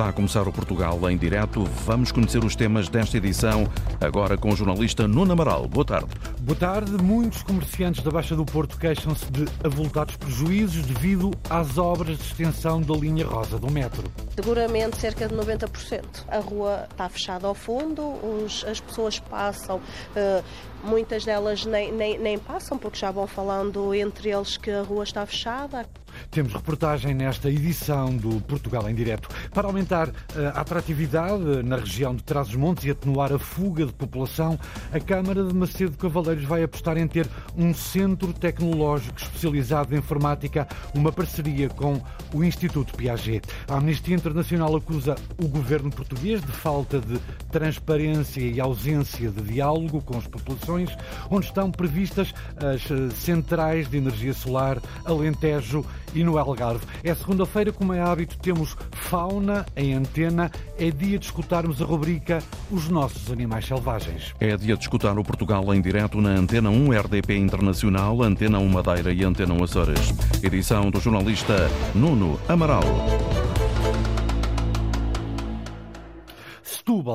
Está a começar o Portugal em direto. Vamos conhecer os temas desta edição, agora com o jornalista Nuno Amaral. Boa tarde. Boa tarde. Muitos comerciantes da Baixa do Porto queixam-se de avultados prejuízos devido às obras de extensão da linha rosa do metro. Seguramente cerca de 90%. A rua está fechada ao fundo, os, as pessoas passam, uh, muitas delas nem, nem, nem passam porque já vão falando entre eles que a rua está fechada. Temos reportagem nesta edição do Portugal em Direto. Para aumentar eh, a atratividade na região de Trás-os-Montes e atenuar a fuga de população, a Câmara de Macedo Cavaleiros vai apostar em ter um centro tecnológico especializado em informática, uma parceria com o Instituto Piaget. A Amnistia Internacional acusa o governo português de falta de transparência e ausência de diálogo com as populações, onde estão previstas as eh, centrais de energia solar, Alentejo e no Algarve. É segunda-feira, como é hábito, temos fauna em antena. É dia de escutarmos a rubrica Os Nossos Animais Selvagens. É dia de escutar o Portugal em direto na Antena 1 RDP Internacional, Antena 1 Madeira e Antena 1 Açores. Edição do jornalista Nuno Amaral.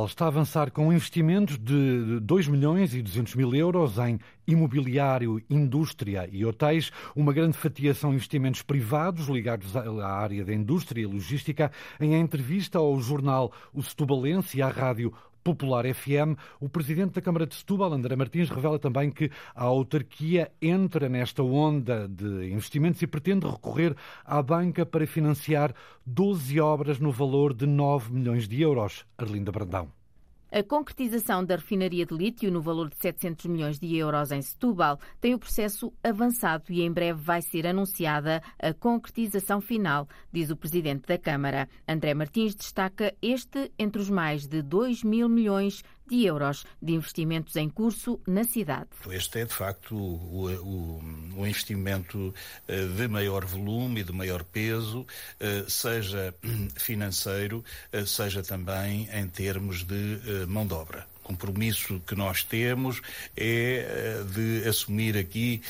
Está a avançar com investimentos de 2 milhões e 200 mil euros em imobiliário, indústria e hotéis, uma grande fatia são investimentos privados ligados à área da indústria e logística. Em entrevista ao jornal O Setubalense e à rádio Popular FM. O presidente da Câmara de Setúbal, André Martins, revela também que a autarquia entra nesta onda de investimentos e pretende recorrer à banca para financiar 12 obras no valor de 9 milhões de euros. Arlinda Brandão. A concretização da refinaria de lítio no valor de 700 milhões de euros em Setúbal tem o processo avançado e em breve vai ser anunciada a concretização final, diz o presidente da Câmara. André Martins destaca este entre os mais de 2 mil milhões de euros de investimentos em curso na cidade. Este é, de facto, o, o, o investimento eh, de maior volume e de maior peso, eh, seja financeiro, eh, seja também em termos de mão de obra compromisso que nós temos é eh, de assumir aqui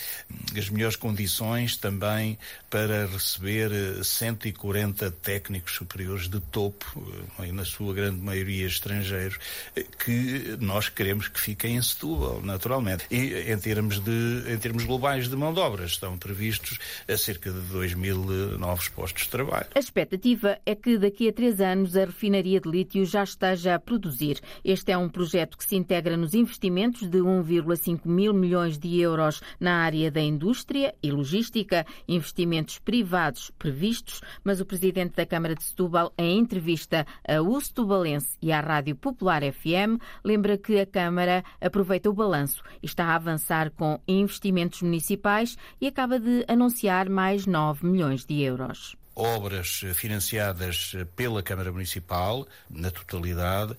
as melhores condições também para receber 140 eh, técnicos superiores de topo, eh, na sua grande maioria estrangeiros, que nós queremos que fiquem em Setúbal, naturalmente. E em termos, de, em termos globais de mão de obra, estão previstos a cerca de 2 mil novos postos de trabalho. A expectativa é que daqui a três anos a refinaria de lítio já esteja a produzir. Este é um projeto projeto que se integra nos investimentos de 1,5 mil milhões de euros na área da indústria e logística, investimentos privados previstos, mas o presidente da Câmara de Setúbal, em entrevista a O Setubalense e à Rádio Popular FM, lembra que a Câmara aproveita o balanço e está a avançar com investimentos municipais e acaba de anunciar mais 9 milhões de euros. Obras financiadas pela Câmara Municipal, na totalidade,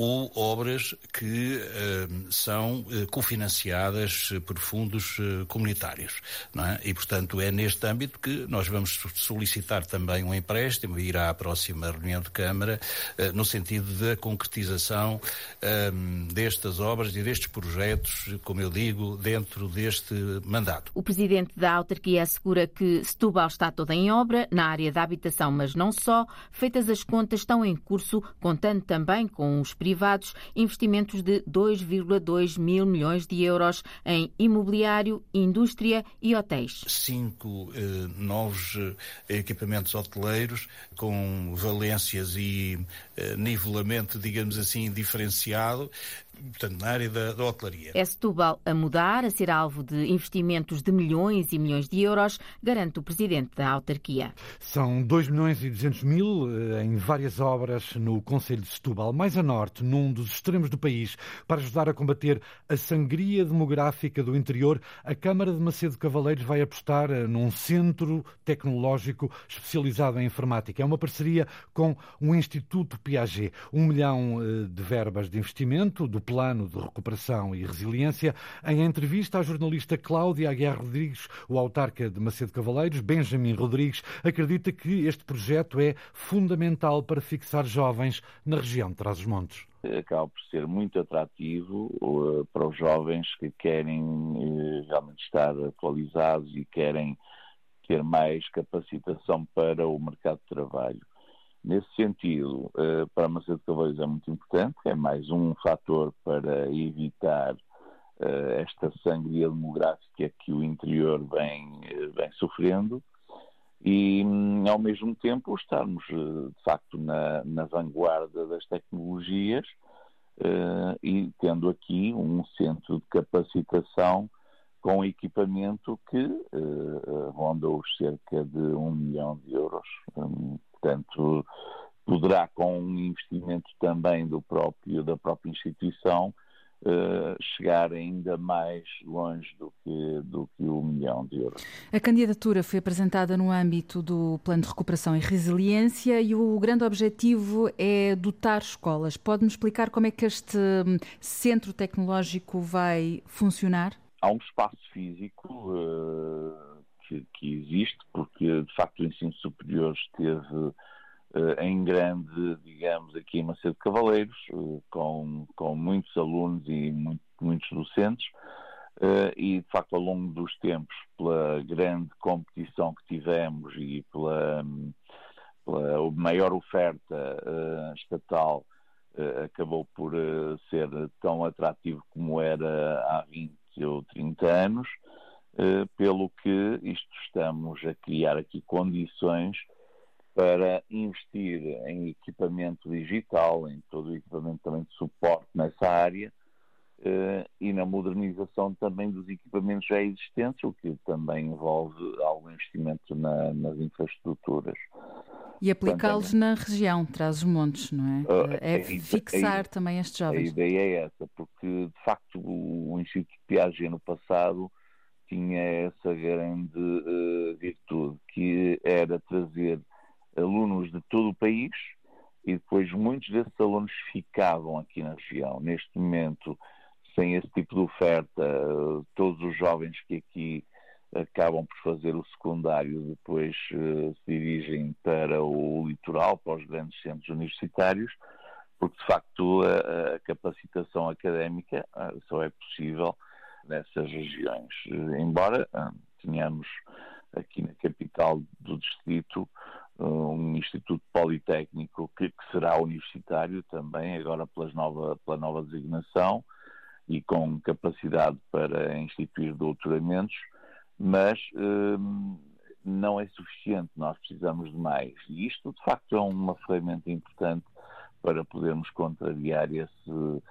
ou obras que uh, são uh, cofinanciadas por fundos uh, comunitários. É? E, portanto, é neste âmbito que nós vamos solicitar também um empréstimo, irá à próxima reunião de Câmara, no sentido da concretização destas obras e destes projetos, como eu digo, dentro deste mandato. O Presidente da autarquia assegura que Setúbal está toda em obra, na área da habitação, mas não só. Feitas as contas, estão em curso, contando também com os privados, investimentos de 2,2 mil milhões de euros em imobiliário, indústria e hotéis. Cinco eh, novos eh, equipamentos hoteleiros com valências e nivelamento, digamos assim, diferenciado, portanto, na área da, da hotelaria. É Setúbal a mudar, a ser alvo de investimentos de milhões e milhões de euros, garante o presidente da autarquia. São 2 milhões e 200 mil eh, em várias obras no Conselho de Setúbal, mais a norte, num dos extremos do país, para ajudar a combater a sangria demográfica do interior. A Câmara de Macedo Cavaleiros vai apostar eh, num centro tecnológico especializado em informática. É uma parceria com o Instituto Piaget. Um milhão eh, de verbas de investimento do Plano de Recuperação e Resiliência. Em entrevista à jornalista Cláudia Aguiar Rodrigues, o autarca de Macedo Cavaleiros, Benjamin Rodrigues, acredita que este projeto é fundamental para fixar jovens na região de Trás-os-Montes acaba por ser muito atrativo uh, para os jovens que querem uh, realmente estar atualizados e querem ter mais capacitação para o mercado de trabalho. Nesse sentido, uh, para Macedo Cavaleiros é muito importante, é mais um fator para evitar uh, esta sangria demográfica que o interior vem, vem sofrendo e, ao mesmo tempo, estarmos, de facto, na, na vanguarda das tecnologias e tendo aqui um centro de capacitação com equipamento que ronda os cerca de um milhão de euros. Portanto, poderá, com um investimento também do próprio, da própria instituição, Uh, chegar ainda mais longe do que, do que o milhão de euros. A candidatura foi apresentada no âmbito do Plano de Recuperação e Resiliência e o grande objetivo é dotar escolas. Pode-me explicar como é que este hum, centro tecnológico vai funcionar? há um espaço físico uh, que, que, existe, porque de facto o ensino superior esteve uh, em grande, digamos, aqui em Macedo Cavaleiros, uh, com, com muitos alunos e muito, muitos docentes, e de facto ao longo dos tempos, pela grande competição que tivemos e pela, pela maior oferta estatal, acabou por ser tão atrativo como era há 20 ou 30 anos, eh, pelo que isto estamos a criar aqui condições para investir em equipamento digital, em todo o equipamento também de suporte nessa área eh, e na modernização também dos equipamentos já existentes, o que também envolve algum investimento na, nas infraestruturas. E aplicá-los na região, traz os montes, não é? Uh, é fixar também estes jovens. A ideia é essa, porque de facto o Instituto de Piaget no passado tinha essa grande uh, virtude, que era trazer alunos de todo o país e depois muitos desses alunos ficavam aqui na região. Neste momento, sem esse tipo de oferta, uh, todos os jovens que aqui acabam por fazer o secundário, depois uh, se dirigem para o litoral, para os grandes centros universitários, porque de facto a, a capacitação académica só é possível nessas regiões. Uh, embora tenhamos aqui na capital do distrito um instituto politécnico que, que, será universitário também, agora pelas nova, pela nova designação e com capacidade para instituir doutoramentos, mas hum, não é suficiente, nós precisamos de mais. E isto, de facto, é uma ferramenta importante para podermos contrariar esse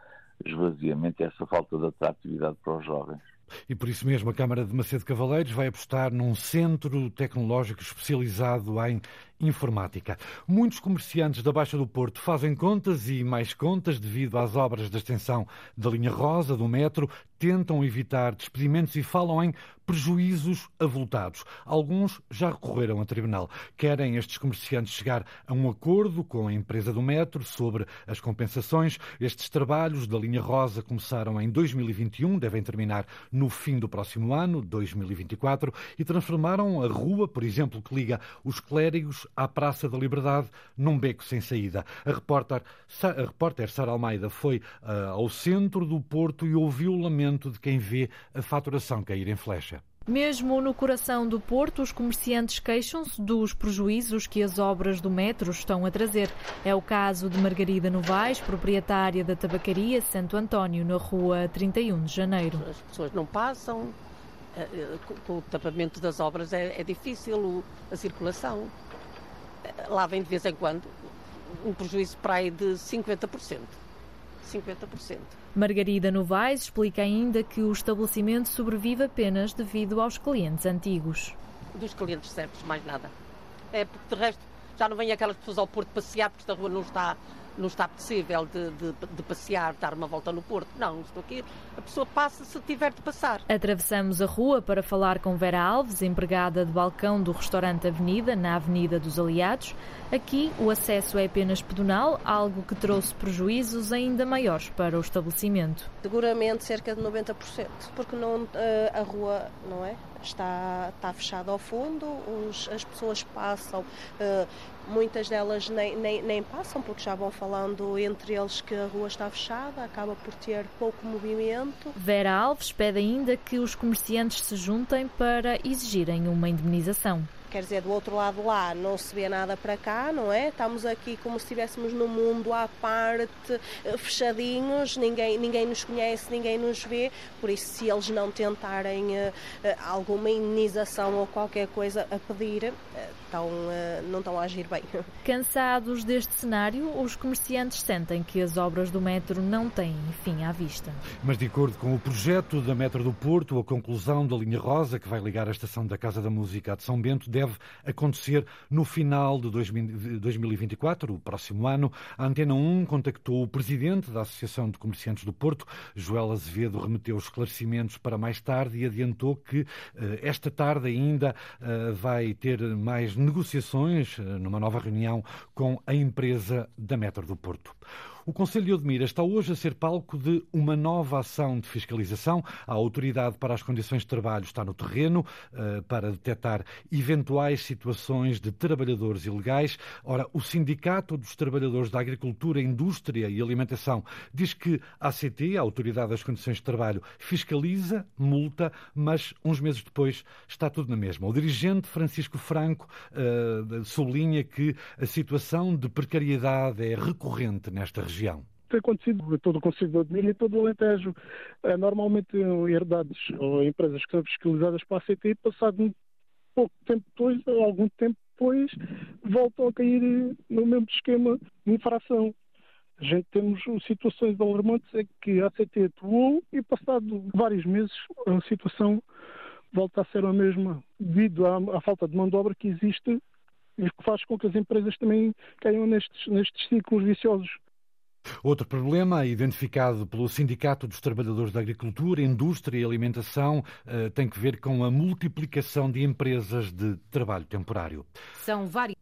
esvaziamento, essa falta de atratividade para os jovens. E por isso mesmo a Câmara de Macedo Cavaleiros vai apostar num centro tecnológico especializado em informática. Muitos comerciantes da Baixa do Porto fazem contas e mais contas devido às obras da extensão da linha rosa do metro, tentam evitar despedimentos e falam em prejuízos avultados. Alguns já recorreram a tribunal. Querem estes comerciantes chegar a um acordo com a empresa do metro sobre as compensações. Estes trabalhos da linha rosa começaram em 2021, devem terminar no fim do próximo ano, 2024, e transformaram a rua, por exemplo, que liga os clérigos à Praça da Liberdade, num beco sem saída. A repórter, a repórter Sara Almeida foi uh, ao centro do Porto e ouviu o lamento de quem vê a faturação cair em flecha. Mesmo no coração do Porto, os comerciantes queixam-se dos prejuízos que as obras do metro estão a trazer. É o caso de Margarida Novaes, proprietária da tabacaria Santo António, na rua 31 de janeiro. As pessoas não passam, eh, eh, com o tapamento das obras é, é difícil a circulação lá vem de vez em quando um prejuízo para aí de 50%. 50%. Margarida Novaes explica ainda que o estabelecimento sobrevive apenas devido aos clientes antigos. Dos clientes certos, mais nada. É porque de resto já não vêm aquelas pessoas ao Porto passear porque esta rua não está não está possível de, de, de, passear, dar uma volta no Porto. Não, estou aqui. A pessoa passa se tiver de passar. Atravessamos a rua para falar com Vera Alves, empregada de balcão do restaurante Avenida, na Avenida dos Aliados. Aqui o acesso é apenas pedonal, algo que trouxe prejuízos ainda maiores para o estabelecimento. Seguramente cerca de 90%, porque não, eh, a rua não é? Está, está fechada ao fundo, os, as pessoas passam, uh, muitas delas nem, nem, nem, passam porque já vão falando entre eles que a rua está fechada, acaba por ter pouco movimento. Vera Alves pede ainda que os comerciantes se juntem para exigirem uma indemnização. Quer dizer, do outro lado lá não se vê nada para cá, não é? Estamos aqui como se estivéssemos num mundo à parte, eh, fechadinhos, ninguém, ninguém nos conhece, ninguém nos vê, por isso se eles não tentarem uh, alguma indenização ou qualquer coisa a pedir, estão, uh, não estão a agir bem. Cansados deste cenário, os comerciantes sentem que as obras do metro não têm fim à vista. Mas de acordo com o projeto da Metro do Porto, a conclusão da linha rosa que vai ligar a estação da Casa da Música à de São Bento deve acontecer no final de 2024, o próximo ano. A Antena 1 contactou o presidente da Associação de Comerciantes do Porto, Joel Azevedo, remeteu esclarecimentos para mais tarde e adiantou que eh, esta tarde ainda eh, vai ter mais negociações eh, numa nova reunião com a empresa da Metro do Porto. O Conselho de Odmira está hoje a ser palco de uma nova ação de fiscalização. A Autoridade para as Condições de Trabalho está no terreno uh, para detectar eventuais situações de trabalhadores ilegais. Ora, o Sindicato dos Trabalhadores da Agricultura, Indústria e Alimentação diz que a ACT, a Autoridade das Condições de Trabalho, fiscaliza, multa, mas uns meses depois está tudo na mesma. O dirigente Francisco Franco uh, sublinha que a situação de precariedade é recorrente nesta região região? Tem acontecido todo o Conselho de Odmira e todo o Alentejo. É, normalmente herdades ou empresas que são fiscalizadas para a CTI, passado um pouco tempo depois, ou algum tempo depois, voltam a cair no mesmo esquema de infração. A gente temos situações alarmantes em que a ACT atuou e passado vários meses a situação volta a ser a mesma devido à, à falta de mão de obra que existe e que faz com que as empresas também caiam nestes, nestes ciclos viciosos. Outro problema, identificado pelo Sindicato dos Trabalhadores da Agricultura, Indústria e Alimentação, eh, tem que ver com a multiplicação de empresas de trabalho temporário. São várias.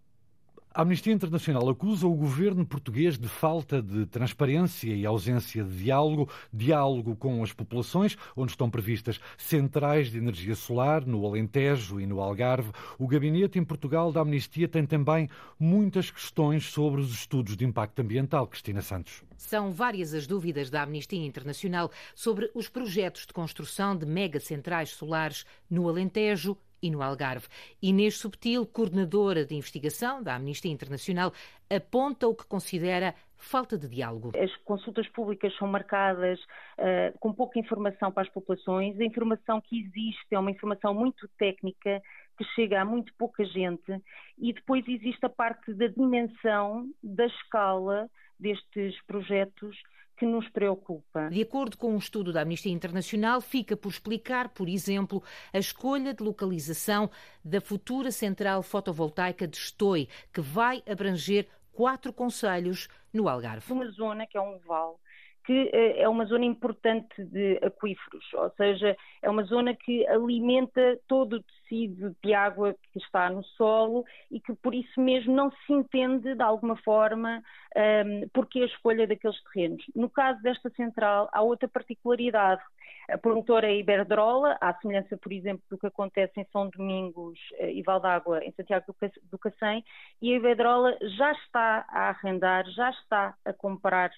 A Amnistia Internacional acusa o governo português de falta de transparência e ausência de diálogo, diálogo com as populações, onde estão previstas centrais de energia solar no Alentejo e no Algarve. O gabinete em Portugal da Amnistia tem também muitas questões sobre os estudos de impacto ambiental. Cristina Santos. São várias as dúvidas da Amnistia Internacional sobre os projetos de construção de mega centrais solares no Alentejo e no Algarve. Inês Subtil, coordenadora de investigação da Amnistia Internacional, aponta o que considera falta de diálogo. As consultas públicas são marcadas uh, com pouca informação para as populações. A informação que existe é uma informação muito técnica que chega a muito pouca gente e depois existe a parte da dimensão, da escala destes projetos que nos preocupa. De acordo com um estudo da Amnistia Internacional, fica por explicar, por exemplo, a escolha de localização da futura central fotovoltaica de Estoi, que vai abranger quatro conselhos no Algarve. Uma zona que é um vale que eh, é uma zona importante de aquíferos, ou seja, é uma zona que alimenta todo o tecido de água que está no solo e que por isso mesmo não se entende de alguma forma um, ehm, porque a escolha daqueles terrenos. No caso desta central, há outra particularidade. A promotora é Iberdrola, à semelhança, por exemplo, do que acontece em São Domingos eh, e Valdagua, em Santiago do Cacém, e a Iberdrola já está a arrendar, já está a comprar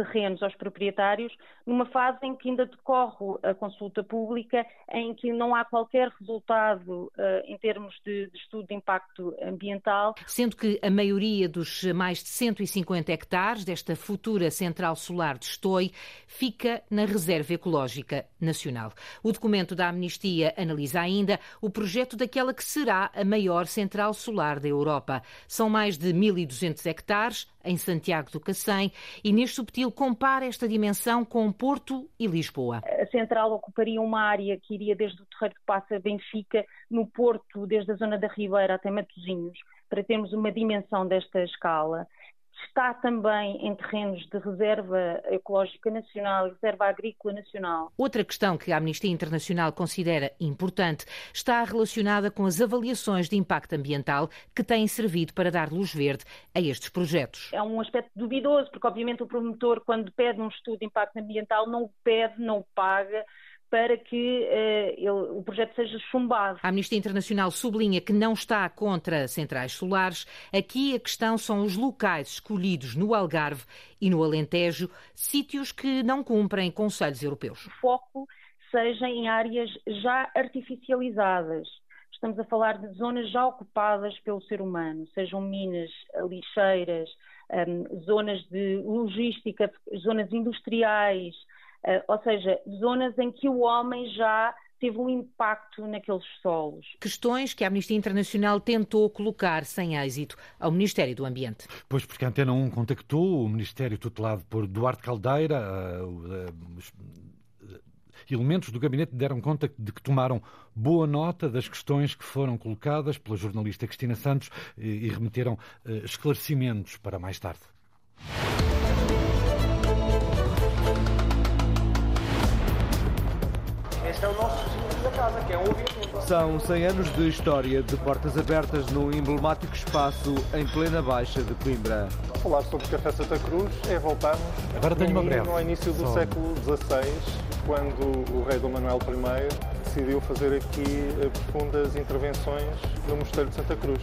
terrenos aos proprietários, numa fase em que ainda decorre a consulta pública, em que não há qualquer resultado uh, em termos de, de, estudo de impacto ambiental. Sendo que a maioria dos mais de 150 hectares desta futura central solar de Estoi fica na Reserva Ecológica Nacional. O documento da Amnistia analisa ainda o projeto daquela que será a maior central solar da Europa. São mais de 1.200 hectares em Santiago do Cacém, e neste subtil compara esta dimensão com Porto e Lisboa. A central ocuparia uma área que iria desde o Terreiro de Passa Benfica, no Porto, desde a zona da Ribeira até Matosinhos, para termos uma dimensão desta escala está também em terrenos de reserva ecológica nacional e reserva agrícola nacional. Outra questão que a Amnistia Internacional considera importante está relacionada com as avaliações de impacto ambiental que têm servido para dar luz verde a estes projetos. É um aspecto duvidoso, porque obviamente o promotor, quando pede um estudo de impacto ambiental, não o pede, não o paga para que uh, ele, o projeto seja chumbado. A Amnistia Internacional sublinha que não está contra centrais solares. Aqui a questão são os locais escolhidos no Algarve e no Alentejo, sítios que não cumprem conselhos europeus. O foco seja em áreas já artificializadas, estamos a falar de zonas já ocupadas pelo ser humano, sejam minas, lixeiras, um, zonas de logística, zonas industriais, uh, ou seja, zonas em que o homem já teve um impacto naqueles solos. Questões que a Amnistia Internacional tentou colocar sem êxito ao Ministério do Ambiente. Pois, porque a Antena 1 contactou o Ministério tutelado por Duarte Caldeira, os elementos do gabinete deram conta de que tomaram boa nota das questões que foram colocadas pela jornalista Cristina Santos e remeteram esclarecimentos para mais tarde. São 100 anos de história de portas abertas no emblemático espaço em plena Baixa de Coimbra. Falar sobre o Café Santa Cruz é voltarmos Agora tenho uma breve. no início do Só... século XVI, quando o rei Dom Manuel I decidiu fazer aqui eh, profundas intervenções no Mosteiro de Santa Cruz.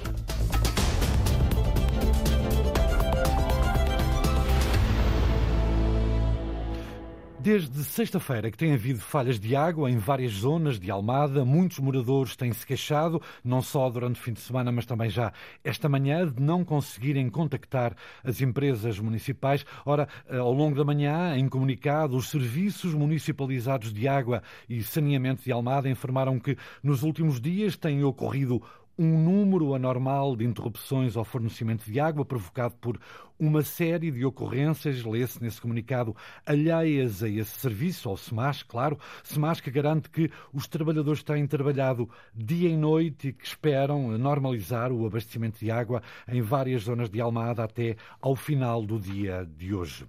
Desde sexta-feira que tem havido falhas de água em várias zonas de Almada. Muitos moradores têm se queixado, não só durante o fim de semana, mas também já esta manhã, de não conseguirem contactar as empresas municipais. Ora, eh, ao longo da manhã, em comunicado, os serviços municipalizados de água e saneamento de Almada informaram que nos últimos dias têm ocorrido um número anormal de interrupções ao fornecimento de água provocado por uma série de ocorrências, lê-se nesse comunicado, alheias a esse serviço, ao SEMAS, claro, SEMAS que garante que os trabalhadores têm trabalhado dia e noite e que esperam normalizar o abastecimento de água em várias zonas de Almada até ao final do dia de hoje.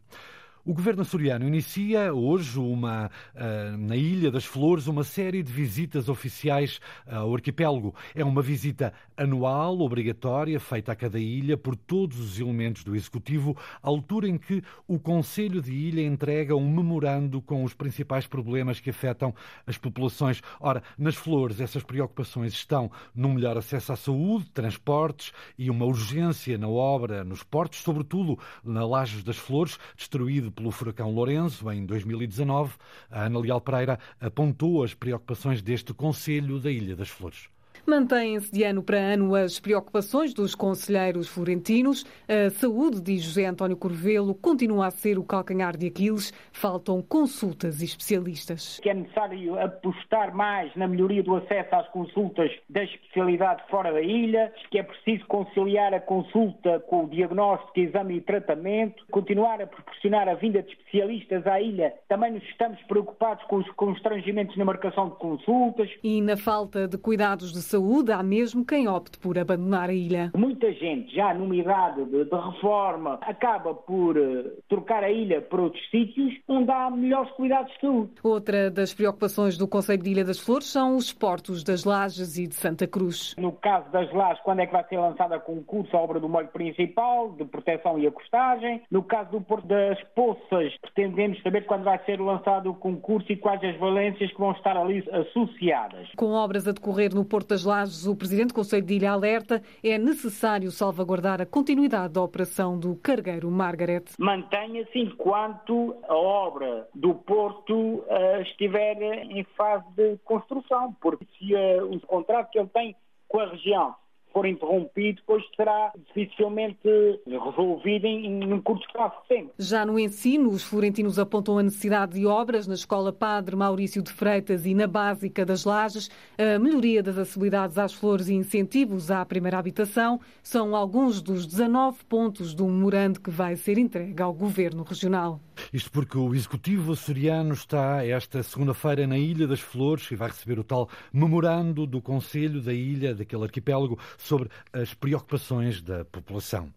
O governo açoriano inicia hoje uma, uh, na Ilha das Flores uma série de visitas oficiais ao arquipélago. É uma visita anual, obrigatória, feita a cada ilha por todos os elementos do Executivo, à altura em que o Conselho de Ilha entrega um memorando com os principais problemas que afetam as populações. Ora, nas Flores, essas preocupações estão no melhor acesso à saúde, transportes e uma urgência na obra nos portos, sobretudo na Lajes das Flores, destruído pelo furacão Lourenço em 2019, a Ana Leal Pereira apontou as preocupações deste Conselho da Ilha das Flores. Mantêm-se de ano para ano as preocupações dos conselheiros florentinos. A saúde, diz José António Corvelo, continua a ser o calcanhar de Aquiles. Faltam consultas e especialistas. Que é necessário apostar mais na melhoria do acesso às consultas da especialidade fora da ilha, que é preciso conciliar a consulta com o diagnóstico, exame e tratamento, continuar a proporcionar a vinda de especialistas à ilha. Também nos estamos preocupados com os constrangimentos na marcação de consultas. E na falta de cuidados de saúde saúde, há mesmo quem opte por abandonar a ilha. Muita gente, já numa idade de, de reforma, acaba por uh, trocar a ilha para outros sítios onde há melhores cuidados de saúde. Outra das preocupações do Conselho de Ilha das Flores são os portos das Lajes e de Santa Cruz. No caso das Lajes, quando é que vai ser lançada a concurso a obra do molho principal, de proteção e acostagem? No caso do Porto das Poças, pretendemos saber quando vai ser lançado o concurso e quais as valências que vão estar ali associadas. Com obras a decorrer no Porto das Lajes, o Presidente do Conselho de Ilha alerta é necessário salvaguardar a continuidade da operação do cargueiro Margaret. Mantenha-se enquanto a obra do Porto uh, estiver em fase de construção, porque se uh, o contrato que ele tem com a região for interrompido, depois será dificilmente resolvido em, em um curto espaço de tempo. Já no ensino, os florentinos apontam a necessidade de obras na Escola Padre Maurício de Freitas e na Básica das Lajes, a melhoria das acessibilidades às flores e incentivos à primeira habitação são alguns dos 19 pontos do memorando que vai ser entregue ao Governo Regional. Isto porque o Executivo açoriano está esta segunda-feira na Ilha das Flores e vai receber o tal memorando do Conselho da Ilha, daquele arquipélago, sobre as preocupações da população.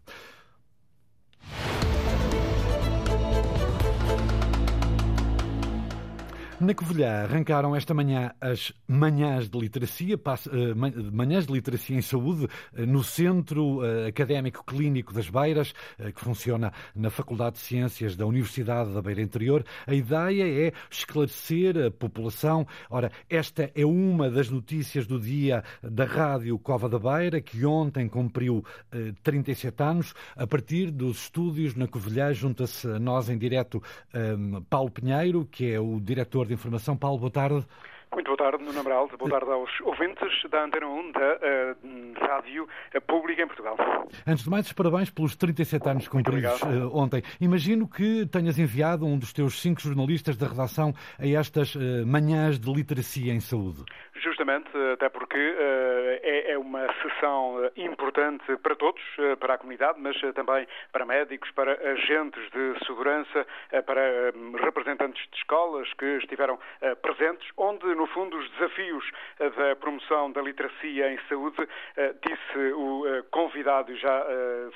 Na Covilhã arrancaram esta manhã as manhãs de literacia, eh, manhãs de literacia em saúde, eh, no Centro eh, Académico Clínico das Beiras, que funciona na Faculdade de Ciências da Universidade da Beira Interior. A ideia é esclarecer a população. Ora, esta é uma das notícias do dia da Rádio Cova da Beira, que ontem cumpriu 37 anos. A partir dos estúdios na Covilhã, junta-se a nós em direto Paulo Pinheiro, que é o diretor de Informação. Paulo, boa tarde. Muito boa tarde, Nuno Amaral. Boa tarde aos ouvintes da Antena 1 da uh, Rádio Pública em Portugal. Antes de mais, parabéns pelos 37 anos cumpridos uh, ontem. Imagino que tenhas enviado um dos teus cinco jornalistas da redação a estas uh, manhãs de literacia em saúde. Justamente, até porque é, é, uma sessão importante para todos, para a comunidade, mas também para médicos, para agentes de segurança, para representantes de escolas que estiveram presentes, onde no fundo, os desafios eh, da promoção da literacia em saúde, eh, disse o eh, convidado, já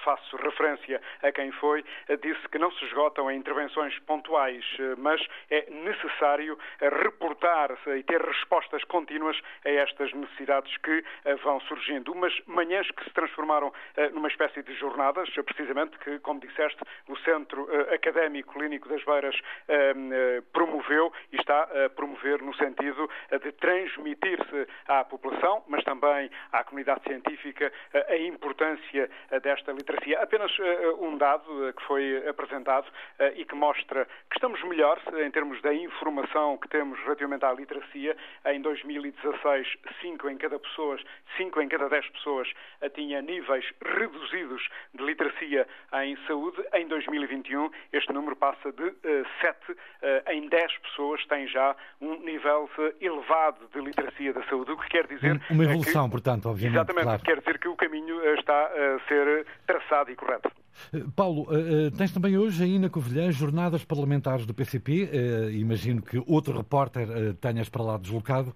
faço referência a quem foi, disse que não se esgotam em intervenções pontuais, mas é necessário reportar e ter respostas contínuas a estas necessidades que vão surgindo. Umas manhãs que se transformaram numa espécie de jornadas, precisamente, que, como disseste, o Centro Académico Clínico das Beiras promoveu e está a promover no sentido de transmitir-se à população, mas também à comunidade científica, a importância desta literacia. Apenas um dado que foi apresentado e que mostra que estamos melhores em termos da informação que temos relativamente à literacia. Em 2016, 5 em cada pessoas, 5 em cada 10 pessoas tinha níveis reduzidos de literacia em saúde. Em 2021, este número passa de 7 em 10 pessoas tem já um nível elevado de literacia da saúde, o que quer dizer... Uma evolução, que, portanto, obviamente. Exatamente, claro. quer dizer que o caminho eh, está a ser traçado e correto. Eh, Paulo, eh, tens também hoje aí na Covilhã jornadas parlamentares do PCP. Imagino que outro repórter tenhas para lá deslocado.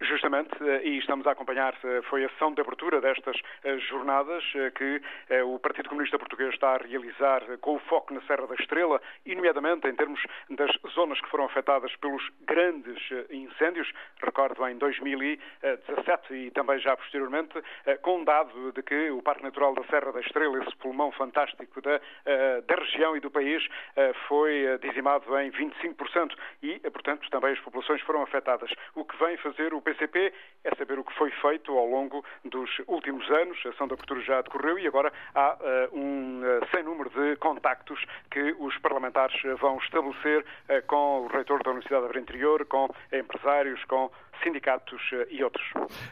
je Justamente, eh, e estamos a acompanhar, eh, foi a sessão de abertura destas eh, jornadas que o Partido Comunista Português está a realizar com o foco na Serra da Estrela, e nomeadamente em termos das zonas que foram afetadas pelos grandes incêndios, recordo em 2017 e também já posteriormente, com dado de que o Parque Natural da Serra da Estrela, esse pulmão fantástico da, da região e do país, foi dizimado em 25% e, portanto, também as populações foram afetadas. O que vem fazer o PCP é saber o que foi feito ao longo dos últimos anos. A ação de abertura já decorreu e agora há uh, um uh, sem número de contactos que os parlamentares vão estabelecer uh, com o reitor da Universidade da Beira Interior, com empresários, com sindicatos e outros.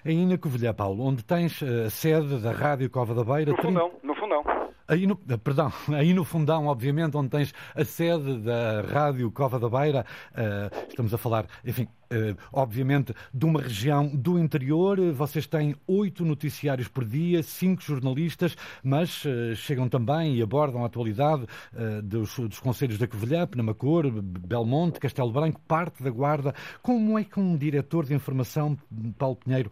Aí na Covilhã, Paulo, onde tens a sede da Rádio Cova da Beira... No fundão, no fundão. Aí no, perdão, aí no fundão, obviamente, onde tens a sede da Rádio Cova da Beira, uh, estamos a falar, enfim, uh, obviamente, de uma região do interior. Vocês têm oito noticiários por dia, cinco jornalistas, mas uh, chegam também e abordam a atualidade dos, dos conselhos da Covilhã, Penamacor, Belmonte, Castelo Branco, parte da Guarda. Como é que um diretor de informação, Paulo Pinheiro,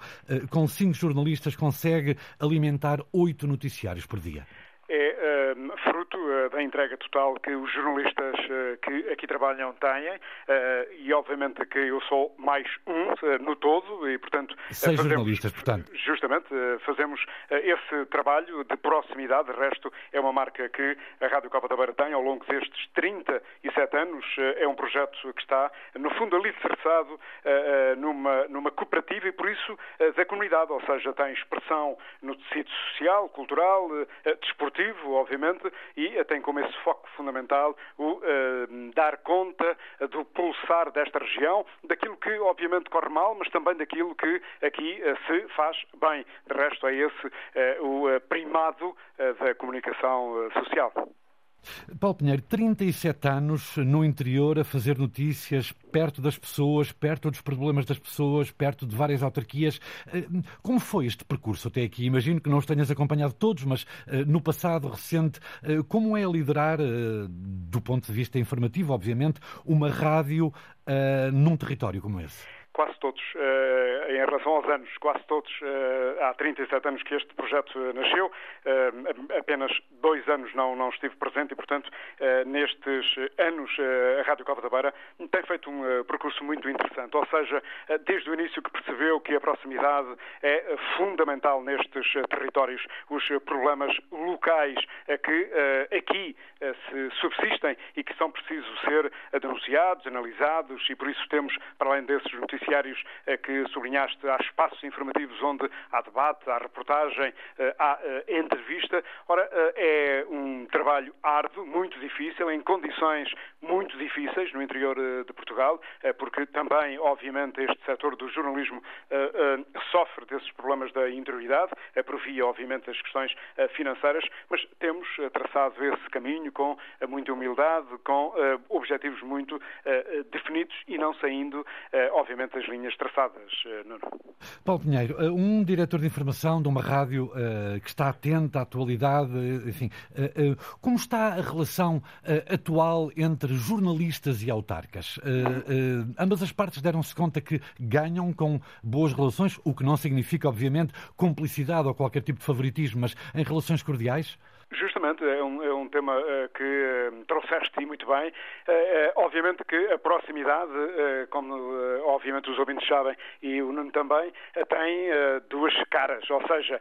com cinco jornalistas, consegue alimentar oito noticiários por dia? É uh, fruto uh, da entrega total que os jornalistas uh, que aqui trabalham têm e obviamente que eu sou mais um no todo e portanto seis fazemos, jornalistas portanto. Justamente fazemos esse trabalho de proximidade. De resto é uma marca que a Rádio Copa da Beira tem ao longo destes 37 anos. É um projeto que está no fundo alicerçado numa numa cooperativa e por isso da comunidade. Ou seja tem expressão no tecido social cultural desportivo desportivo, obviamente, e tem como esse foco fundamental o uh, dar conta do pulsar desta região, daquilo que obviamente corre mal, mas também daquilo que aqui uh, se faz bem. De resto, é esse uh, o primado da comunicação social. Paulo Pinheiro, 37 anos no interior a fazer notícias perto das pessoas, perto dos problemas das pessoas, perto de várias autarquias. Eh, como foi este percurso até aqui? Imagino que não os tenhas acompanhado todos, mas eh, no passado recente, eh, como é liderar, do ponto de vista informativo, obviamente, uma rádio num território como esse? Quase todos, uh, em relação aos anos, quase todos, uh, há 37 anos que este projeto nasceu, uh, apenas dois anos não, não estive presente e, portanto, nestes anos a Rádio Cova da Beira tem feito um percurso muito interessante, ou seja, desde o início que percebeu que a proximidade é fundamental nestes territórios, os problemas locais que aqui se subsistem e que são precisos ser denunciados, analisados e, por isso, temos, para além desses noticiários, noticiários que sublinhaste, há espaços informativos onde há debate, há reportagem, há entrevista. Ora, é um trabalho árduo, muito difícil, em condições muito difíceis no interior de Portugal, porque também, obviamente, este setor do jornalismo sofre desses problemas da interioridade, por via, obviamente, das questões financeiras, mas temos traçado esse caminho com muita humildade, com objetivos muito definidos e não saindo, obviamente, das linhas traçadas. Nuno. Paulo Pinheiro, um diretor de informação de uma rádio que está atento à atualidade, enfim, como está a relação atual entre jornalistas e autarcas? Ambas as partes deram-se conta que ganham com boas relações, o que não significa, obviamente, cumplicidade ou qualquer tipo de favoritismo, mas em relações cordiais? Justamente, é um, é um tema uh, que uh, trouxeste muito bem. Uh, obviamente que a proximidade, como obviamente os ouvintes sabem e o Nuno também, tem duas caras, ou seja,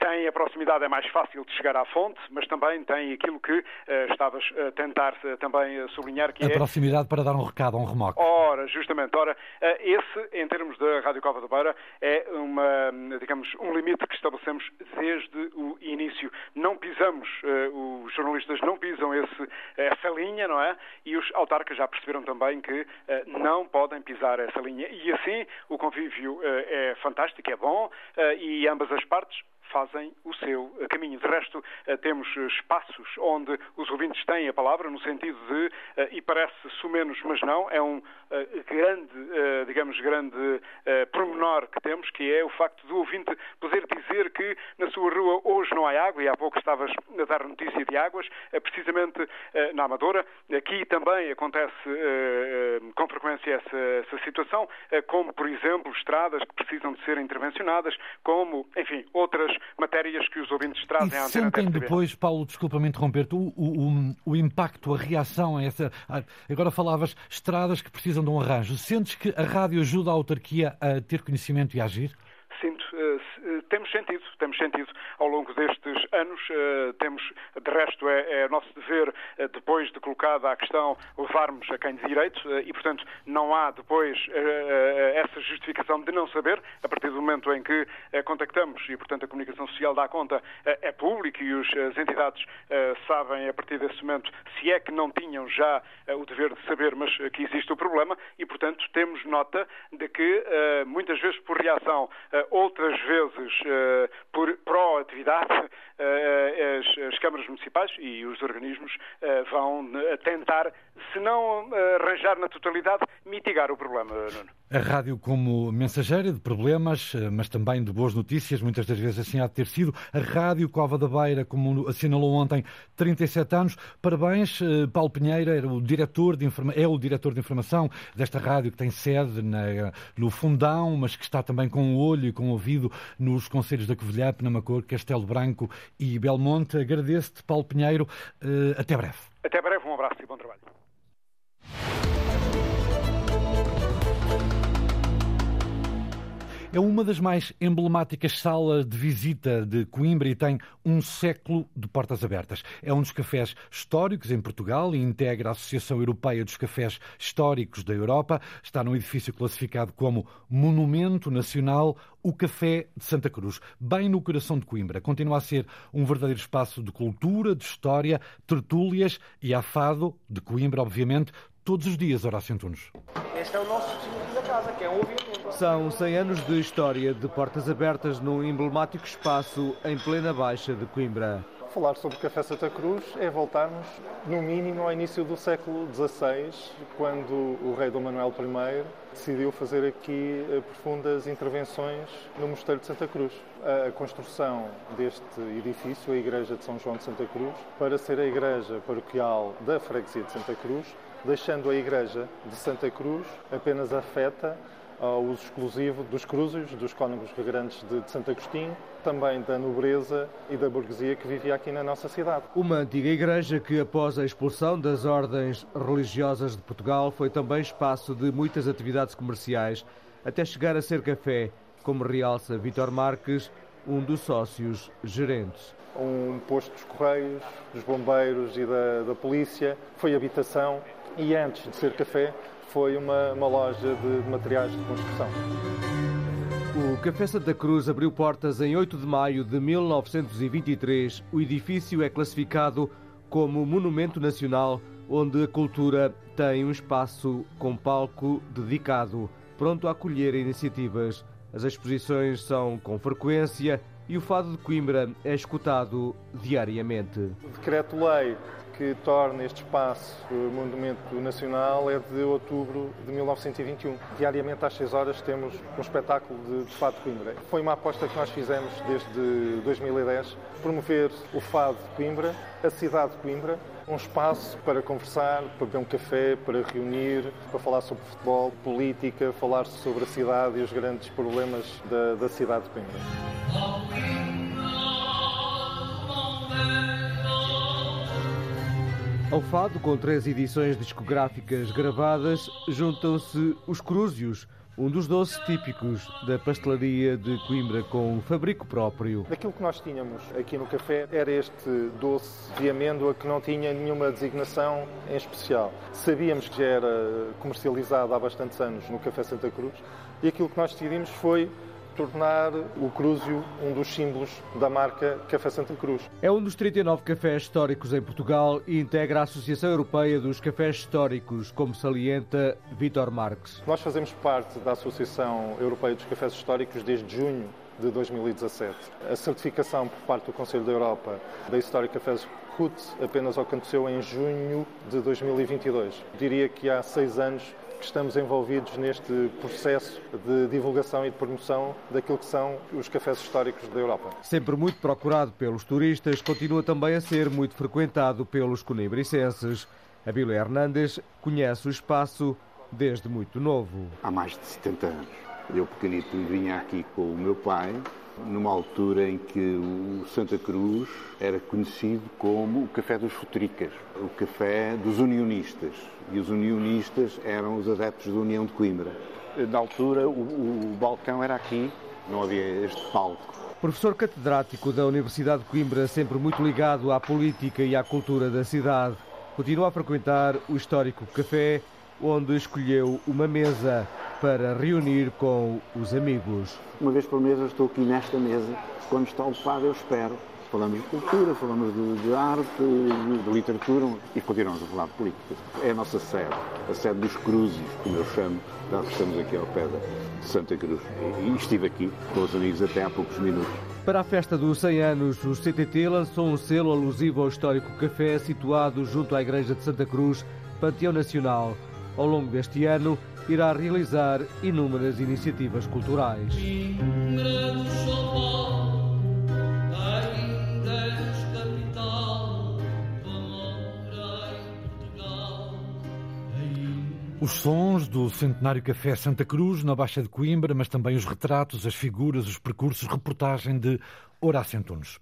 tem a proximidade, é mais fácil de chegar à fonte, mas também tem aquilo que estavas a tentar também sublinhar, que a é... A proximidade para dar um recado a um remoque. Ora, justamente, ora, esse, em termos da Rádio Cova da Beira, é uma, digamos, um limite que estabelecemos desde o início. Não pisamos uh, os jornalistas não pisam esse, essa linha, não é? E os autarcas já perceberam também que uh, não podem pisar essa linha. E assim o convívio uh, é fantástico, é bom e ambas as partes fazem o seu caminho. De resto, temos espaços onde os ouvintes têm a palavra, no sentido de, e parece-se menos, mas não, é um grande, digamos, grande pormenor que temos, que é o facto do ouvinte poder dizer que na sua rua hoje não há água, e há pouco estavas a dar notícia de águas, precisamente na Amadora. Aqui também acontece com frequência essa, essa situação, como, por exemplo, estradas que precisam de ser intervencionadas, como, enfim, outras matérias que os ouvintes trazem e à antena sentem depois, Paulo, desculpa-me interromper-te, o, o, o, impacto, a reação a essa... Agora falavas estradas que precisam de um arranjo. Sentes que a rádio ajuda a autarquia a ter conhecimento e a agir? Sinto, temos sentido, temos sentido ao longo destes anos, temos, de resto, é, é nosso dever, depois de colocada a questão, levarmos a quem de direito e, portanto, não há depois essa justificação de não saber, a partir do momento em que contactamos e, portanto, a comunicação social dá conta, é pública e as entidades sabem, a partir desse momento, se é que não tinham já o dever de saber, mas que existe o problema. E, portanto, temos nota de que, muitas vezes por reação outras vezes uh, por proatividade, uh, as, as, câmaras municipais e os organismos vão tentar, se não arranjar na totalidade, mitigar o problema, Nuno. A rádio como mensageira de problemas, mas também de boas notícias, muitas das vezes assim há de ter sido. A Rádio Cova da Beira, como assinalou ontem, 37 anos. Parabéns, Paulo Pinheira, era o diretor de informa... é o diretor de informação desta rádio que tem sede na... no Fundão, mas que está também com o olho e com o ouvido nos conselhos da Covilhã, Penamacor, Castelo Branco e Belmonte. Agradeço-te, Paulo Pinheiro. Até breve. Até breve, um abraço e bom trabalho. É uma das mais emblemáticas salas de visita de Coimbra e tem um século de portas abertas. É um dos cafés históricos em Portugal e integra a Associação Europeia dos Cafés Históricos da Europa. Está num edifício classificado como Monumento Nacional, o Café de Santa Cruz, bem no coração de Coimbra. Continua a ser um verdadeiro espaço de cultura, de história, tertúlias e afado de Coimbra, obviamente, todos os dias, Horácio Antunes. Este é o nosso da casa, que é um ouvido. São 100 anos de história de portas abertas num emblemático espaço em plena Baixa de Coimbra. Falar sobre o Café Santa Cruz é voltarmos, no mínimo, ao início do século XVI, quando o rei Dom Manuel I decidiu fazer aqui profundas intervenções no Mosteiro de Santa Cruz. A construção deste edifício, a Igreja de São João de Santa Cruz, para ser a igreja paroquial da Freguesia de Santa Cruz, deixando a Igreja de Santa Cruz apenas afeta ao uso exclusivo dos cruzes, dos cônegos regrantes de, Santo Agostinho, também da nobreza e da burguesia que vivia aqui na nossa cidade. Uma antiga igreja que, após a expulsão das ordens religiosas de Portugal, foi também espaço de muitas atividades comerciais, até chegar a ser café, como realça Vitor Marques, um dos sócios gerentes. Um posto dos Correios, dos bombeiros e da, da polícia, foi habitação e antes de ser café foi uma, uma loja de materiais de construção. O Café Santa Cruz abriu portas em 8 de maio de 1923. O edifício é classificado como Monumento Nacional, onde a cultura tem um espaço com palco dedicado, pronto a acolher iniciativas. As exposições são com frequência e o Fado de Coimbra é escutado diariamente. O decreto-lei que torna este espaço Monumento Nacional é de outubro de 1921. Diariamente às 6 horas temos um espetáculo de, de Fado Coimbra. Foi uma aposta que nós fizemos desde 2010, promover o Fado de Coimbra, a cidade de Coimbra, um espaço para conversar, para beber um café, para reunir, para falar sobre futebol, política, falar sobre a cidade e os grandes problemas da, da cidade de Coimbra. Ao fado, com três edições discográficas gravadas, juntam-se os crúzios, um dos doces típicos da pastelaria de Coimbra com fabrico próprio. Aquilo que nós tínhamos aqui no café era este doce de amêndoa que não tinha nenhuma designação em especial. Sabíamos que já era comercializado há bastantes anos no Café Santa Cruz e aquilo que nós decidimos foi tornar o Crúzio um dos símbolos da marca Café Santa Cruz. É um dos 39 cafés históricos em Portugal e integra a Associação Europeia dos Cafés Históricos, como salienta Vítor Marques. Nós fazemos parte da Associação Europeia dos Cafés Históricos desde junho de 2017. A certificação por parte do Conselho da Europa da Historic Cafés RUT apenas aconteceu em junho de 2022. Diria que há seis anos que estamos envolvidos neste processo de divulgação e de promoção daquilo que são os cafés históricos da Europa. Sempre muito procurado pelos turistas, continua também a ser muito frequentado pelos conebricenses. Abílio Hernandes conhece o espaço desde muito novo. Há mais de 70 anos. Eu, pequenito, vinha aqui com o meu pai, numa altura em que o Santa Cruz era conhecido como o café dos futricas, o café dos unionistas. E os unionistas eram os adeptos da União de Coimbra. Na altura, o, o balcão era aqui, não havia este palco. Professor catedrático da Universidade de Coimbra, sempre muito ligado à política e à cultura da cidade, continua a frequentar o histórico café, onde escolheu uma mesa para reunir com os amigos. Uma vez por mês eu estou aqui nesta mesa, quando está ocupado eu espero. Falamos de cultura, falamos de, de arte, de, de, literatura e continuamos a falar de política. É a nossa sede, a sede dos Cruzes, como eu chamo, nós estamos aqui ao pé de Santa Cruz. E estive aqui com os amigos até há poucos minutos. Para a festa dos 100 anos, o CTT lançou um selo alusivo ao histórico café situado junto à Igreja de Santa Cruz, Panteão Nacional. Ao longo deste ano, irá realizar inúmeras iniciativas culturais. Os sons do Centenário Café Santa Cruz, na Baixa de Coimbra, mas também os retratos, as figuras, os percursos, reportagem de Horácio Antunes.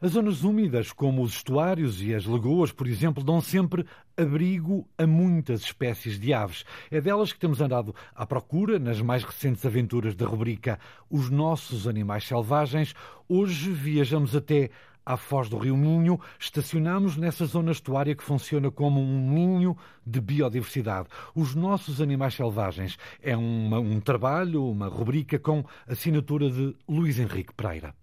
As zonas úmidas, como os estuários e as lagoas, por exemplo, dão sempre abrigo a muitas espécies de aves. É delas que temos andado à procura nas mais recentes aventuras da rubrica Os Nossos Animais Selvagens. Hoje viajamos até à foz do Rio Minho, estacionamos nessa zona estuária que funciona como um ninho de biodiversidade. Os nossos animais selvagens é uma, um trabalho, uma rubrica com assinatura de Luís Henrique Pereira.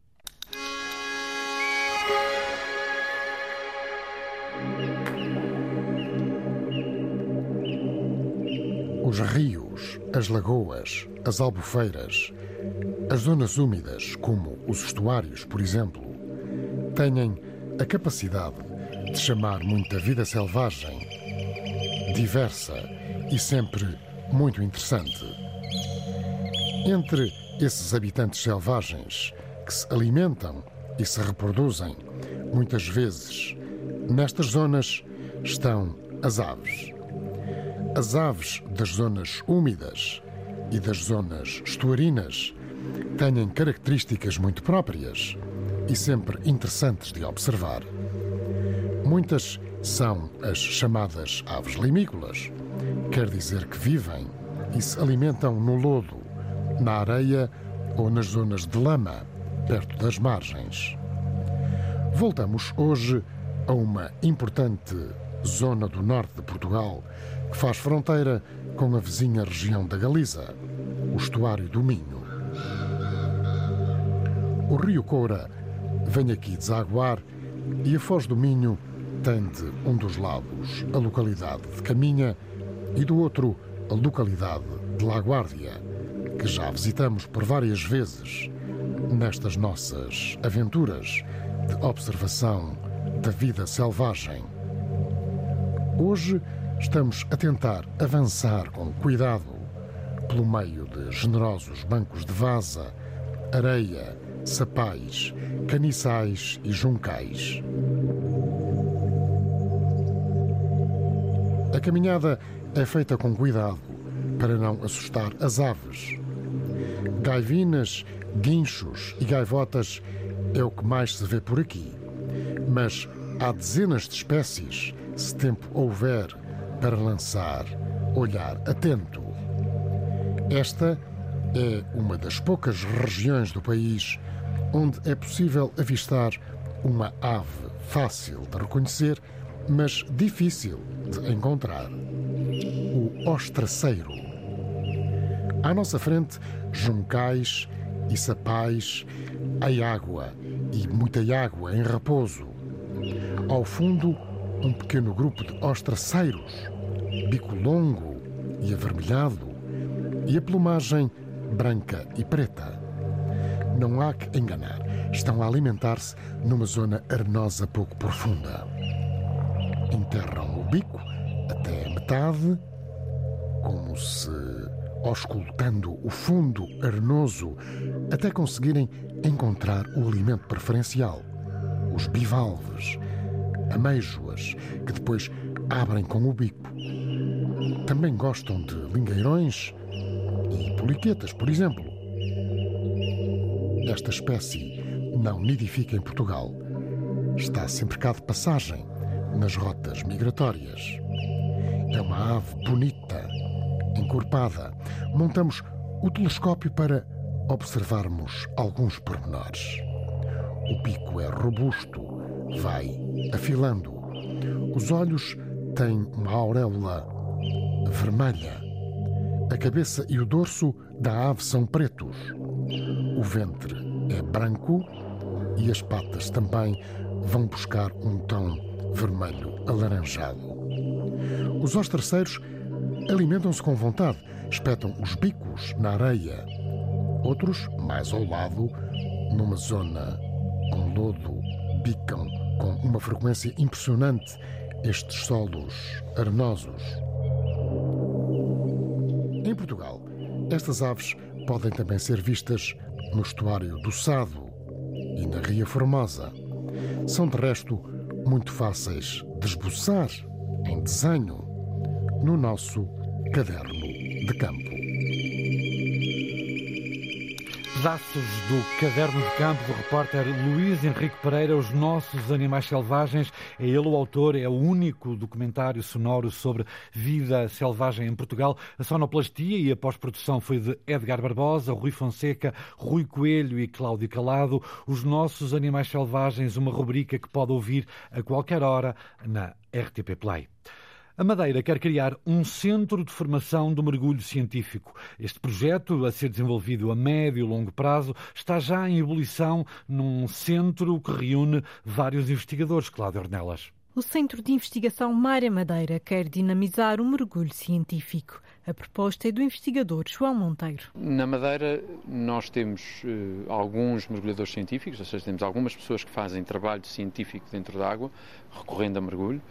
Os rios, as lagoas, as albufeiras, as zonas úmidas, como os estuários, por exemplo, têm a capacidade de chamar muita vida selvagem, diversa e sempre muito interessante. Entre esses habitantes selvagens que se alimentam e se reproduzem, muitas vezes, nestas zonas estão as aves. As aves das zonas úmidas e das zonas estuarinas têm características muito próprias e sempre interessantes de observar. Muitas são as chamadas aves limícolas, quer dizer que vivem e se alimentam no lodo, na areia ou nas zonas de lama, perto das margens. Voltamos hoje a uma importante zona do norte de Portugal, que faz fronteira com a vizinha região da Galiza, o estuário do Minho. O rio Coura vem aqui desaguar e a Foz do Minho tem de um dos lados a localidade de Caminha e do outro a localidade de Laguárdia, que já visitamos por várias vezes nestas nossas aventuras de observação da vida selvagem. Hoje estamos a tentar avançar com cuidado pelo meio de generosos bancos de vaza, areia, sapais, caniçais e juncais. A caminhada é feita com cuidado para não assustar as aves. Gaivinas, guinchos e gaivotas é o que mais se vê por aqui. Mas há dezenas de espécies, se tempo houver, para lançar olhar atento. Esta é uma das poucas regiões do país onde é possível avistar uma ave fácil de reconhecer, mas difícil de encontrar: o ostraceiro. À nossa frente, juncais e sapais, a água e muita água em repouso. Ao fundo, um pequeno grupo de ostraceiros, bico longo e avermelhado, e a plumagem branca e preta. Não há que enganar, estão a alimentar-se numa zona arenosa pouco profunda. Enterram o bico até metade, como se auscultando o fundo arenoso até conseguirem encontrar o alimento preferencial, os bivalves, ameijoas, que depois abrem com o bico. Também gostam de lingueirões e poliquetas, por exemplo. Esta espécie não nidifica em Portugal. Está sempre cá de passagem, nas rotas migratórias. É uma ave bonita, encorpada. Montamos o telescópio para observarmos alguns pormenores. O pico é robusto, vai afilando. Os olhos têm uma auréola vermelha. A cabeça e o dorso da ave são pretos. O ventre é branco e as patas também vão buscar um tom vermelho alaranjado. Os ostraceiros alimentam-se com vontade, espetam os bicos na areia. Outros, mais ao lado, numa zona com lodo, bicam com uma frequência impressionante estes solos arenosos. Em Portugal, estas aves podem também ser vistas no estuário do Sado e na Ria Formosa. São, de resto, muito fáceis de esboçar em desenho no nosso caderno de campo. Pedaços do caderno de campo do repórter Luís Henrique Pereira, Os Nossos Animais Selvagens. É ele o autor, é o único documentário sonoro sobre vida selvagem em Portugal. A sonoplastia e a pós-produção foi de Edgar Barbosa, Rui Fonseca, Rui Coelho e Cláudio Calado. Os Nossos Animais Selvagens, uma rubrica que pode ouvir a qualquer hora na RTP Play. A Madeira quer criar um centro de formação do mergulho científico. Este projeto, a ser desenvolvido a médio e longo prazo, está já em ebulição num centro que reúne vários investigadores. Cláudio Ornelas. O Centro de Investigação Mária Madeira quer dinamizar o mergulho científico. A proposta é do investigador João Monteiro. Na Madeira, nós temos uh, alguns mergulhadores científicos, ou seja, temos algumas pessoas que fazem trabalho científico dentro da água, recorrendo a mergulho.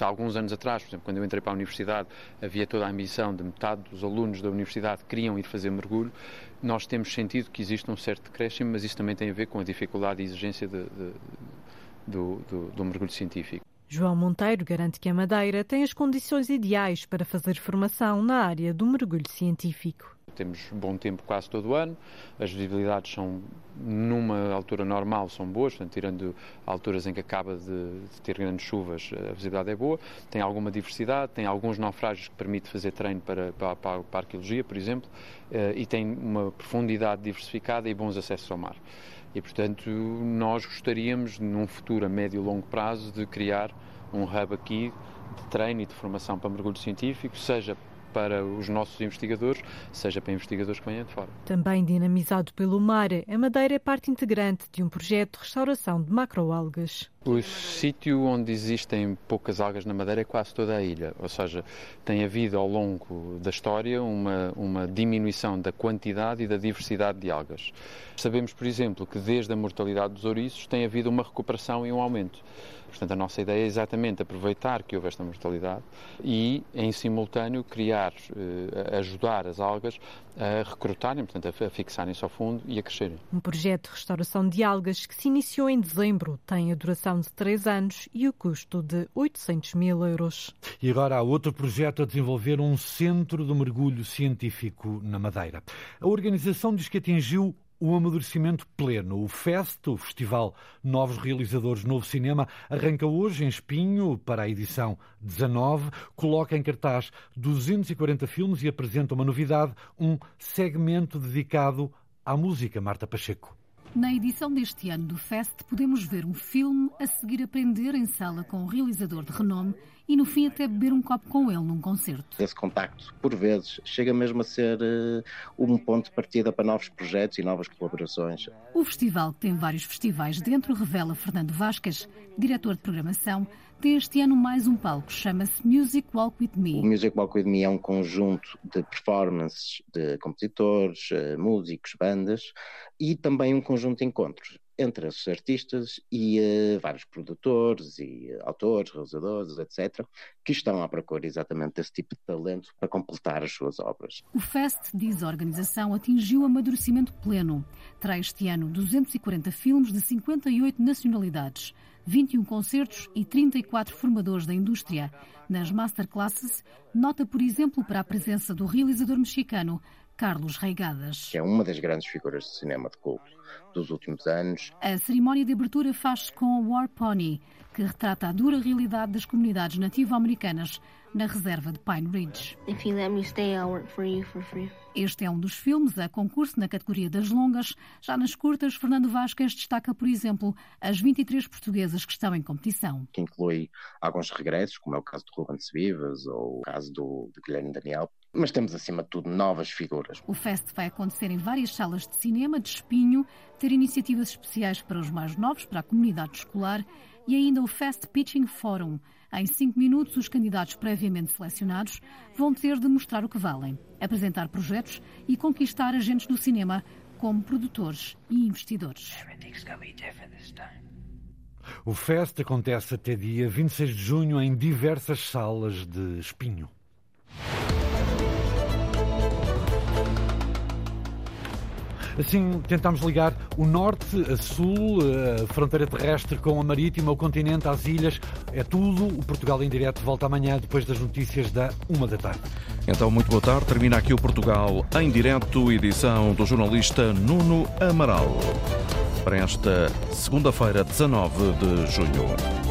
Há alguns anos atrás, por exemplo, quando eu entrei para a universidade, havia toda a ambição de metade dos alunos da universidade queriam ir fazer mergulho. Nós temos sentido que existe um certo decréscimo, mas isso também tem a ver com a dificuldade e exigência de, de, do, do, do mergulho científico. João Monteiro garante que a Madeira tem as condições ideais para fazer formação na área do mergulho científico. Temos bom tempo quase todo o ano, as visibilidades são, numa altura normal, são boas, portanto, tirando alturas em que acaba de, de, ter grandes chuvas, a visibilidade é boa. Tem alguma diversidade, tem alguns naufrágios que permite fazer treino para, para, para, para a arqueologia, por exemplo, eh, e tem uma profundidade diversificada e bons acessos ao mar. E, portanto, nós gostaríamos, num futuro a médio e longo prazo, de criar um hub aqui de treino e de formação para mergulho científico, seja para os nossos investigadores, seja para investigadores que venham de fora. Também dinamizado pelo mar, a Madeira é parte integrante de um projeto de restauração de macroalgas. O sítio onde existem poucas algas na Madeira é quase toda a ilha, ou seja, tem havido ao longo da história uma, uma diminuição da quantidade e da diversidade de algas. Sabemos, por exemplo, que desde a mortalidade dos ouriços tem havido uma recuperação e um aumento. Portanto, a nossa ideia é exatamente aproveitar que houve esta mortalidade e, em simultâneo, criar, eh, ajudar as algas a recrutarem, portanto, a fixarem-se ao fundo e a crescerem. Um projeto de restauração de algas que se iniciou em dezembro tem a duração de três anos e o custo de 800 mil euros. E agora há outro projeto a desenvolver um centro de mergulho científico na Madeira. A organização diz que atingiu um amadurecimento pleno. O FEST, o Festival Novos Realizadores Novo Cinema, arranca hoje em Espinho para a edição 19, coloca em cartaz 240 filmes e apresenta uma novidade, um segmento dedicado à música. Marta Pacheco. Na edição deste ano do Fest, podemos ver um filme, a seguir aprender em sala com um realizador de renome e no fim até beber um copo com ele num concerto. Esse contacto, por vezes, chega mesmo a ser uh, um ponto de partida para novos projetos e novas colaborações. O festival, que tem vários festivais dentro, revela Fernando Vasquez, diretor de programação, tem este ano mais um palco, chama-se Music Walk With Me. O Music Walk With Me é um conjunto de performances de compositores, eh, músicos, bandas e também um conjunto de encontros entre os artistas e uh, vários produtores e uh, autores, realizadores, etc., que estão à procura exatamente desse tipo de talento para completar as suas obras. O FEST, diz a organização, atingiu amadurecimento pleno. Terá este ano 240 filmes de 58 nacionalidades. 21 concertos e 34 formadores da indústria. Nas masterclasses, nota, por exemplo, para a presença do realizador mexicano Carlos Reigadas. Que é uma das grandes figuras de cinema de culto dos últimos anos. A cerimónia de abertura faz-se com War Pony, que retrata a dura realidade das comunidades nativo-americanas na reserva de Pine Ridge. Este é um dos filmes a concurso na categoria das longas. Já nas curtas, Fernando Vasquez destaca, por exemplo, as 23 portuguesas que estão em competição. Que inclui alguns regressos, como é o caso de Ruben Vivas ou o caso do, de Guilherme Daniel, mas temos acima de tudo novas figuras. O Fest vai acontecer em várias salas de cinema de espinho, ter iniciativas especiais para os mais novos, para a comunidade escolar e ainda o Fast Pitching Forum. Em cinco minutos, os candidatos previamente selecionados vão ter de mostrar o que valem, apresentar projetos e conquistar agentes do cinema como produtores e investidores. O Fest acontece até dia 26 de junho em diversas salas de Espinho. Assim, tentamos ligar o norte a sul, a fronteira terrestre com a marítima, o continente, as ilhas. É tudo. O Portugal em direto volta amanhã, depois das notícias da uma da tarde. Então, muito boa tarde. Termina aqui o Portugal em direto, edição do jornalista Nuno Amaral. Para esta segunda-feira, 19 de junho.